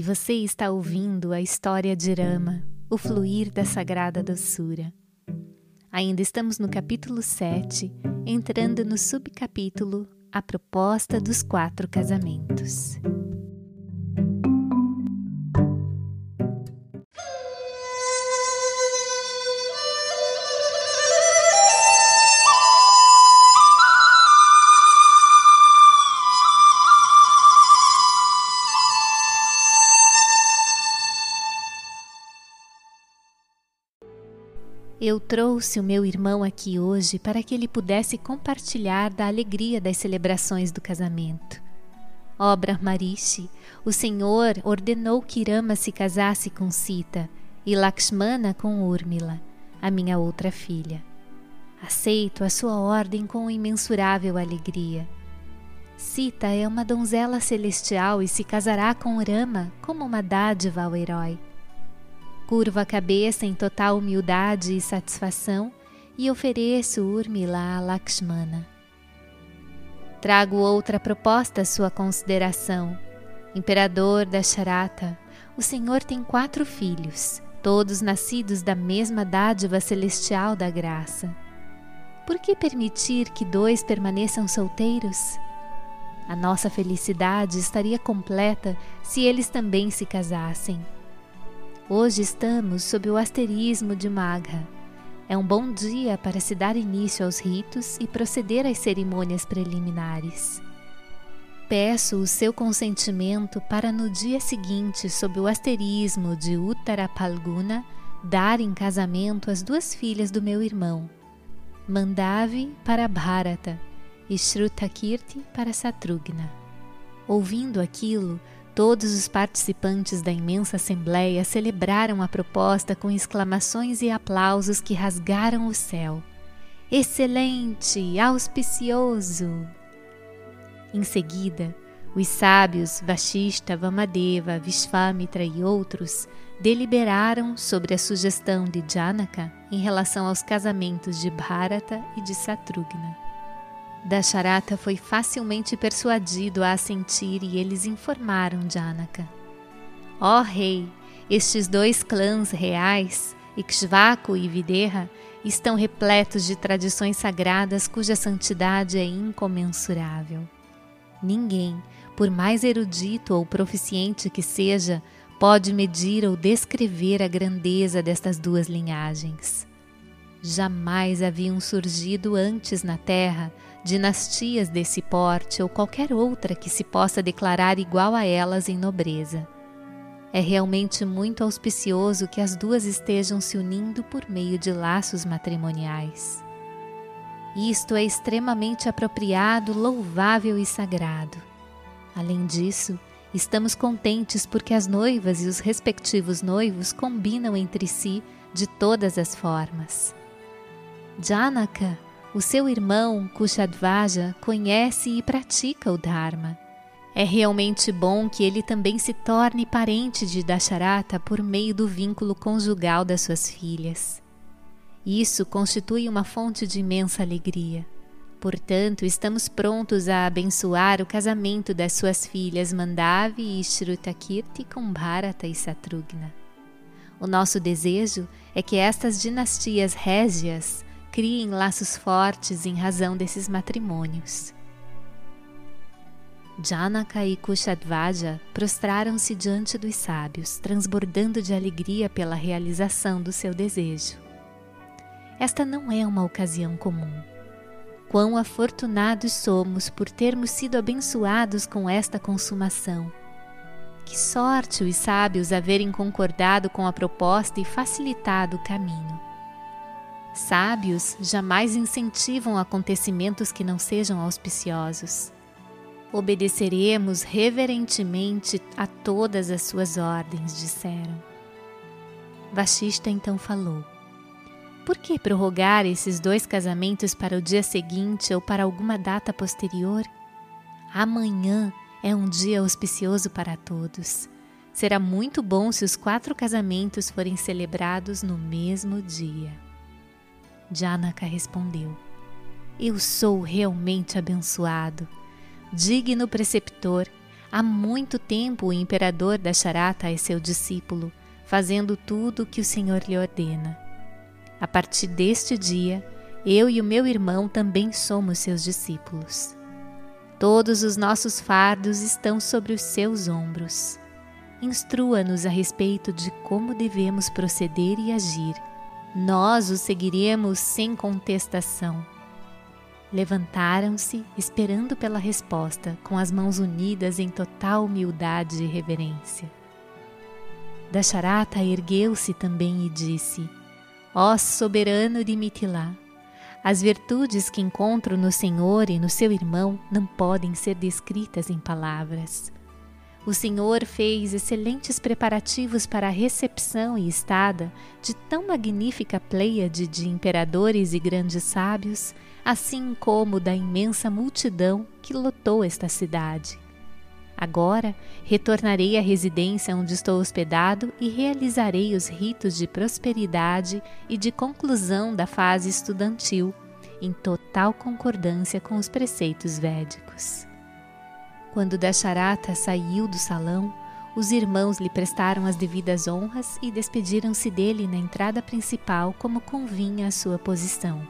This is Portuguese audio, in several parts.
e você está ouvindo a história de Rama, o fluir da sagrada doçura. Ainda estamos no capítulo 7, entrando no subcapítulo A Proposta dos Quatro Casamentos. Eu trouxe o meu irmão aqui hoje para que ele pudesse compartilhar da alegria das celebrações do casamento. Ó Brahmarishi, o Senhor ordenou que Rama se casasse com Sita e Lakshmana com Urmila, a minha outra filha. Aceito a sua ordem com imensurável alegria. Sita é uma donzela celestial e se casará com Rama como uma dádiva ao herói. Curvo a cabeça em total humildade e satisfação e ofereço Urmila a Lakshmana. Trago outra proposta à sua consideração. Imperador da Charata, o Senhor tem quatro filhos, todos nascidos da mesma dádiva celestial da graça. Por que permitir que dois permaneçam solteiros? A nossa felicidade estaria completa se eles também se casassem. Hoje estamos sob o asterismo de Magha. É um bom dia para se dar início aos ritos e proceder às cerimônias preliminares. Peço o seu consentimento para no dia seguinte, sob o asterismo de Uttara Palguna, dar em casamento as duas filhas do meu irmão, Mandavi para Bharata e Shrutakirti para Satrugna. Ouvindo aquilo, Todos os participantes da imensa assembleia celebraram a proposta com exclamações e aplausos que rasgaram o céu. Excelente! Auspicioso! Em seguida, os sábios Vashista, Vamadeva, Vishvamitra e outros deliberaram sobre a sugestão de Janaka em relação aos casamentos de Bharata e de Satrugna. Dasharata foi facilmente persuadido a assentir e eles informaram Janaka. Ó oh, rei, estes dois clãs reais, Ikshvaku e Videha, estão repletos de tradições sagradas cuja santidade é incomensurável. Ninguém, por mais erudito ou proficiente que seja, pode medir ou descrever a grandeza destas duas linhagens. Jamais haviam surgido antes na Terra dinastias desse porte ou qualquer outra que se possa declarar igual a elas em nobreza. É realmente muito auspicioso que as duas estejam se unindo por meio de laços matrimoniais. Isto é extremamente apropriado, louvável e sagrado. Além disso, estamos contentes porque as noivas e os respectivos noivos combinam entre si de todas as formas. Janaka o seu irmão Kushadvaja conhece e pratica o Dharma. É realmente bom que ele também se torne parente de Dasharata por meio do vínculo conjugal das suas filhas. Isso constitui uma fonte de imensa alegria. Portanto, estamos prontos a abençoar o casamento das suas filhas Mandavi e Shrutakirti com Bharata e Satrugna. O nosso desejo é que estas dinastias régias criem laços fortes em razão desses matrimônios. Janaka e Kushadvaja prostraram-se diante dos sábios, transbordando de alegria pela realização do seu desejo. Esta não é uma ocasião comum. Quão afortunados somos por termos sido abençoados com esta consumação. Que sorte os sábios haverem concordado com a proposta e facilitado o caminho. Sábios jamais incentivam acontecimentos que não sejam auspiciosos. Obedeceremos reverentemente a todas as suas ordens, disseram. Vashista então falou: Por que prorrogar esses dois casamentos para o dia seguinte ou para alguma data posterior? Amanhã é um dia auspicioso para todos. Será muito bom se os quatro casamentos forem celebrados no mesmo dia. Janaka respondeu: Eu sou realmente abençoado. Digno preceptor, Há muito tempo o imperador da Charata é seu discípulo, fazendo tudo o que o Senhor lhe ordena. A partir deste dia, eu e o meu irmão também somos seus discípulos. Todos os nossos fardos estão sobre os seus ombros. Instrua-nos a respeito de como devemos proceder e agir. Nós o seguiremos sem contestação. Levantaram-se, esperando pela resposta, com as mãos unidas em total humildade e reverência. Dasharata ergueu-se também e disse: Ó soberano de Mitilá, as virtudes que encontro no Senhor e no seu irmão não podem ser descritas em palavras. O Senhor fez excelentes preparativos para a recepção e estada de tão magnífica pleiade de imperadores e grandes sábios, assim como da imensa multidão que lotou esta cidade. Agora retornarei à residência onde estou hospedado e realizarei os ritos de prosperidade e de conclusão da fase estudantil, em total concordância com os preceitos védicos. Quando Dasharata saiu do salão, os irmãos lhe prestaram as devidas honras e despediram-se dele na entrada principal, como convinha à sua posição.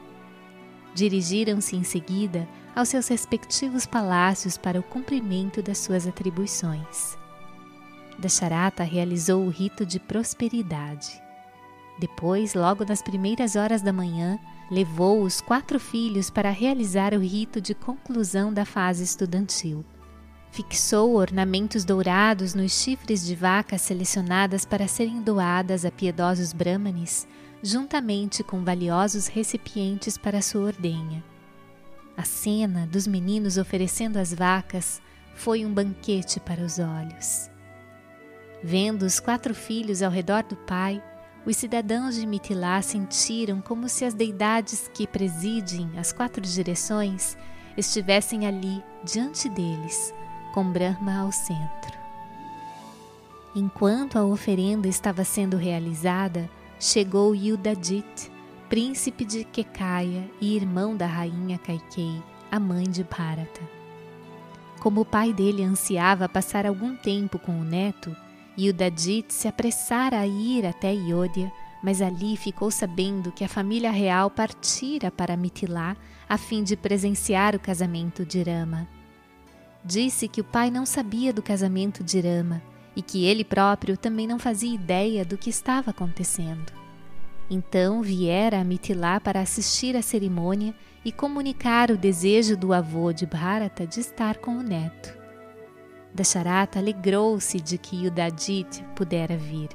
Dirigiram-se em seguida aos seus respectivos palácios para o cumprimento das suas atribuições. Dasharata realizou o rito de prosperidade. Depois, logo nas primeiras horas da manhã, levou os quatro filhos para realizar o rito de conclusão da fase estudantil. Fixou ornamentos dourados nos chifres de vaca selecionadas para serem doadas a piedosos brahmanes, juntamente com valiosos recipientes para sua ordenha. A cena dos meninos oferecendo as vacas foi um banquete para os olhos. Vendo os quatro filhos ao redor do pai, os cidadãos de Mitilá sentiram como se as deidades que presidem as quatro direções estivessem ali diante deles com Brahma ao centro. Enquanto a oferenda estava sendo realizada, chegou Yudadit, príncipe de Kekaya e irmão da rainha Kaikei, a mãe de Bharata. Como o pai dele ansiava passar algum tempo com o neto, Yudadit se apressara a ir até Iódia, mas ali ficou sabendo que a família real partira para Mitilá a fim de presenciar o casamento de Rama. Disse que o pai não sabia do casamento de Rama e que ele próprio também não fazia ideia do que estava acontecendo. Então viera a Mitilá para assistir à cerimônia e comunicar o desejo do avô de Bharata de estar com o neto. Dasharata alegrou-se de que Yudadit pudera vir.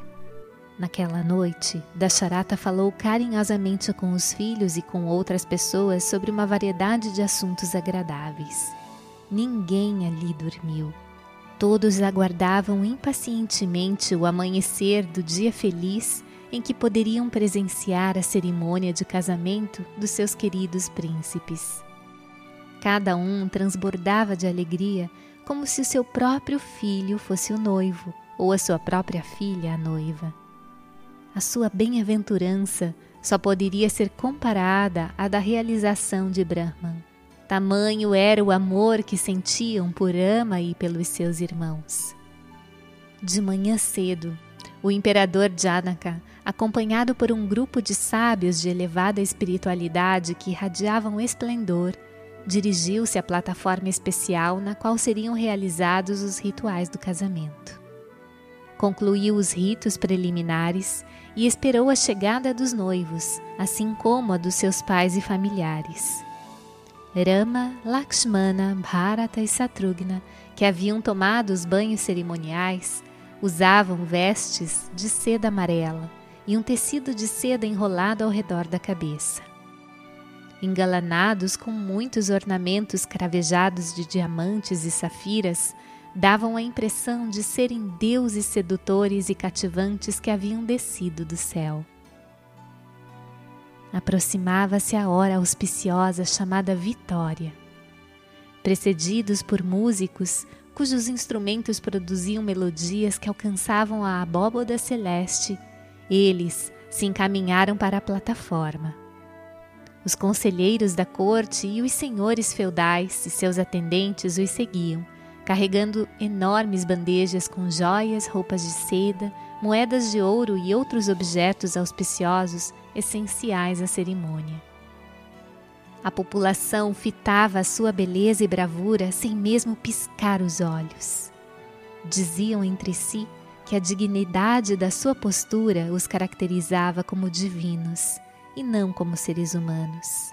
Naquela noite, Dasharata falou carinhosamente com os filhos e com outras pessoas sobre uma variedade de assuntos agradáveis. Ninguém ali dormiu. Todos aguardavam impacientemente o amanhecer do dia feliz em que poderiam presenciar a cerimônia de casamento dos seus queridos príncipes. Cada um transbordava de alegria como se o seu próprio filho fosse o noivo ou a sua própria filha a noiva. A sua bem-aventurança só poderia ser comparada à da realização de Brahman. Tamanho era o amor que sentiam por Ama e pelos seus irmãos. De manhã cedo, o imperador Janaka, acompanhado por um grupo de sábios de elevada espiritualidade que irradiavam esplendor, dirigiu-se à plataforma especial na qual seriam realizados os rituais do casamento. Concluiu os ritos preliminares e esperou a chegada dos noivos, assim como a dos seus pais e familiares. Rama, Lakshmana, Bharata e Satrugna, que haviam tomado os banhos cerimoniais, usavam vestes de seda amarela e um tecido de seda enrolado ao redor da cabeça. Engalanados com muitos ornamentos cravejados de diamantes e safiras, davam a impressão de serem deuses sedutores e cativantes que haviam descido do céu. Aproximava-se a hora auspiciosa chamada Vitória. Precedidos por músicos cujos instrumentos produziam melodias que alcançavam a abóboda celeste, eles se encaminharam para a plataforma. Os conselheiros da corte e os senhores feudais e seus atendentes os seguiam, carregando enormes bandejas com joias, roupas de seda, moedas de ouro e outros objetos auspiciosos essenciais à cerimônia. A população fitava a sua beleza e bravura sem mesmo piscar os olhos. Diziam entre si que a dignidade da sua postura os caracterizava como divinos e não como seres humanos.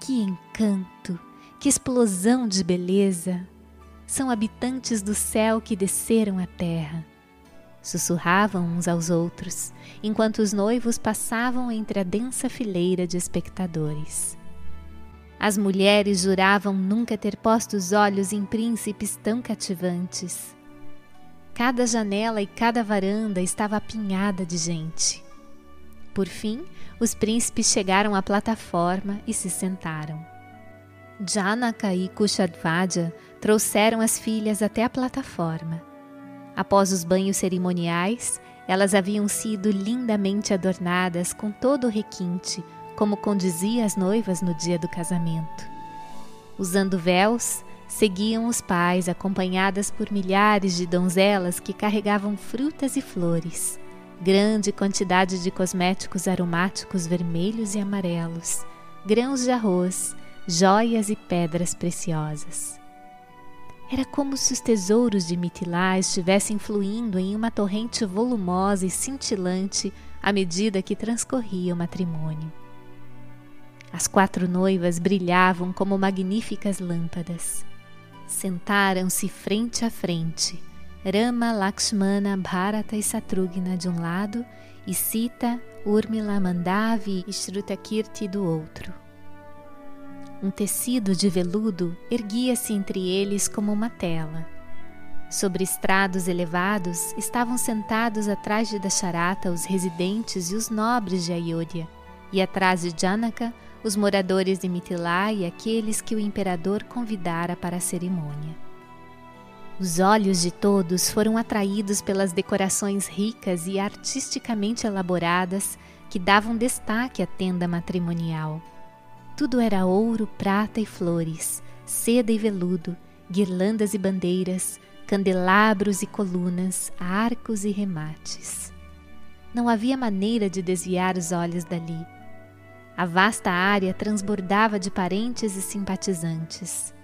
Que encanto, que explosão de beleza! São habitantes do céu que desceram à terra. Sussurravam uns aos outros, enquanto os noivos passavam entre a densa fileira de espectadores. As mulheres juravam nunca ter posto os olhos em príncipes tão cativantes. Cada janela e cada varanda estava apinhada de gente. Por fim, os príncipes chegaram à plataforma e se sentaram. Janaka e Kushadvaja trouxeram as filhas até a plataforma. Após os banhos cerimoniais, elas haviam sido lindamente adornadas com todo o requinte como condizia as noivas no dia do casamento. Usando véus, seguiam os pais, acompanhadas por milhares de donzelas que carregavam frutas e flores, grande quantidade de cosméticos aromáticos vermelhos e amarelos, grãos de arroz, joias e pedras preciosas. Era como se os tesouros de Mitilá estivessem fluindo em uma torrente volumosa e cintilante à medida que transcorria o matrimônio. As quatro noivas brilhavam como magníficas lâmpadas. Sentaram-se frente a frente, Rama, Lakshmana, Bharata e Satrugna de um lado e Sita, Urmila, Mandavi e Shrutakirti do outro. Um tecido de veludo erguia-se entre eles como uma tela. Sobre estrados elevados estavam sentados atrás de Dasharata os residentes e os nobres de Ayodhya, e atrás de Janaka os moradores de Mitilá e aqueles que o imperador convidara para a cerimônia. Os olhos de todos foram atraídos pelas decorações ricas e artisticamente elaboradas que davam destaque à tenda matrimonial. Tudo era ouro, prata e flores, seda e veludo, guirlandas e bandeiras, candelabros e colunas, arcos e remates. Não havia maneira de desviar os olhos dali a vasta área transbordava de parentes e simpatizantes.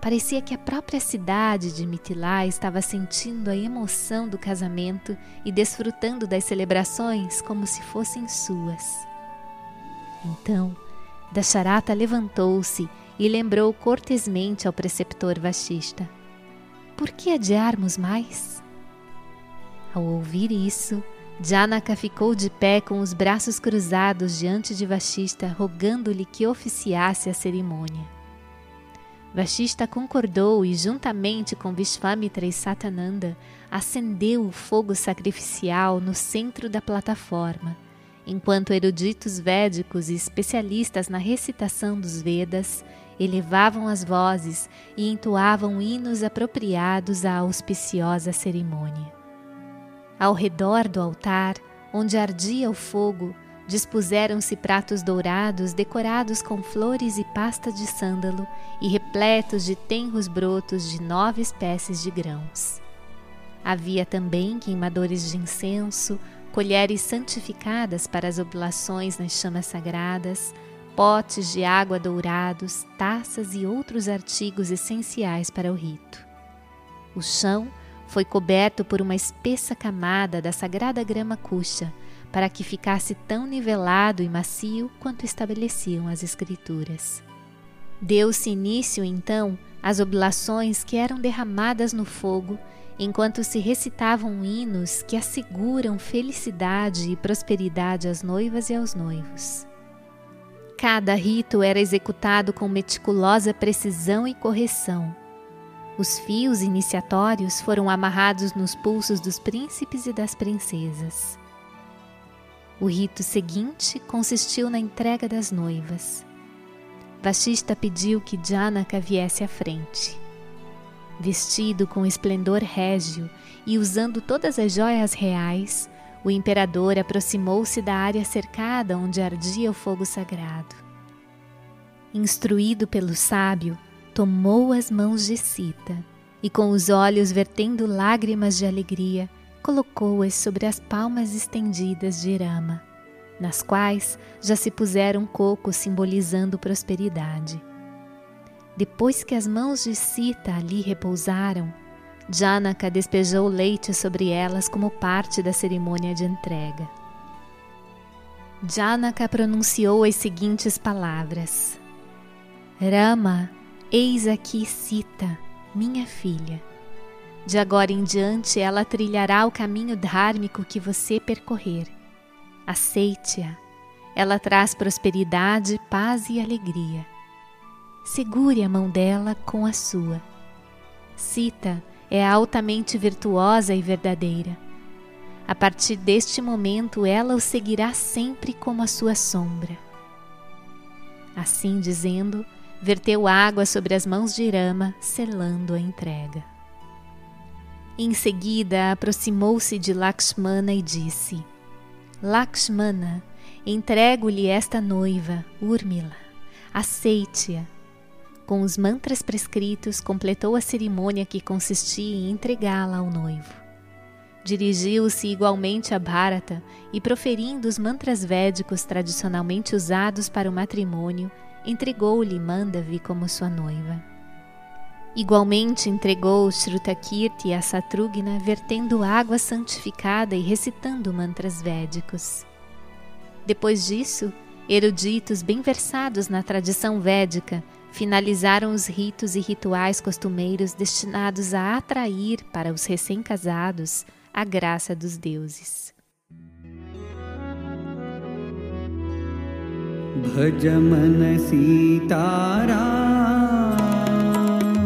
Parecia que a própria cidade de Mitilá estava sentindo a emoção do casamento e desfrutando das celebrações como se fossem suas. Então, Dasharata levantou-se e lembrou cortesmente ao preceptor Vashista: Por que adiarmos mais? Ao ouvir isso, Janaka ficou de pé com os braços cruzados diante de Vashista, rogando-lhe que oficiasse a cerimônia. Vashista concordou e, juntamente com Vishvamitra e Satananda, acendeu o fogo sacrificial no centro da plataforma, enquanto eruditos védicos e especialistas na recitação dos Vedas elevavam as vozes e entoavam hinos apropriados à auspiciosa cerimônia. Ao redor do altar, onde ardia o fogo, dispuseram-se pratos dourados decorados com flores e pasta de sândalo e repletos de tenros brotos de nove espécies de grãos. Havia também queimadores de incenso, colheres santificadas para as oblações nas chamas sagradas, potes de água dourados, taças e outros artigos essenciais para o rito. O chão foi coberto por uma espessa camada da sagrada grama cuxa, para que ficasse tão nivelado e macio quanto estabeleciam as Escrituras. Deu-se início, então, às oblações que eram derramadas no fogo, enquanto se recitavam hinos que asseguram felicidade e prosperidade às noivas e aos noivos. Cada rito era executado com meticulosa precisão e correção, os fios iniciatórios foram amarrados nos pulsos dos príncipes e das princesas. O rito seguinte consistiu na entrega das noivas. Vashista pediu que Janaka viesse à frente. Vestido com esplendor régio e usando todas as joias reais, o imperador aproximou-se da área cercada onde ardia o fogo sagrado. Instruído pelo sábio, tomou as mãos de Sita e com os olhos vertendo lágrimas de alegria, colocou-as sobre as palmas estendidas de Rama, nas quais já se puseram cocos simbolizando prosperidade. Depois que as mãos de Sita ali repousaram, Janaka despejou leite sobre elas como parte da cerimônia de entrega. Janaka pronunciou as seguintes palavras: Rama, eis aqui Sita, minha filha. De agora em diante ela trilhará o caminho dhármico que você percorrer. Aceite-a. Ela traz prosperidade, paz e alegria. Segure a mão dela com a sua. Sita é altamente virtuosa e verdadeira. A partir deste momento, ela o seguirá sempre como a sua sombra. Assim dizendo, verteu água sobre as mãos de Rama, selando a entrega. Em seguida, aproximou-se de Lakshmana e disse: Lakshmana, entrego-lhe esta noiva, Urmila. Aceite-a. Com os mantras prescritos, completou a cerimônia que consistia em entregá-la ao noivo. Dirigiu-se igualmente a Bharata e, proferindo os mantras védicos tradicionalmente usados para o matrimônio, entregou-lhe Mandavi como sua noiva. Igualmente entregou Shrutakirti a Satrugna, vertendo água santificada e recitando mantras védicos. Depois disso, eruditos bem versados na tradição védica finalizaram os ritos e rituais costumeiros destinados a atrair para os recém-casados a graça dos deuses. भजमन सीतारा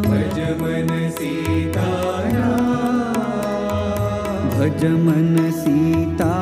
भजमन सीतारा भजमन सीतारा भजमन सीतारा भजमन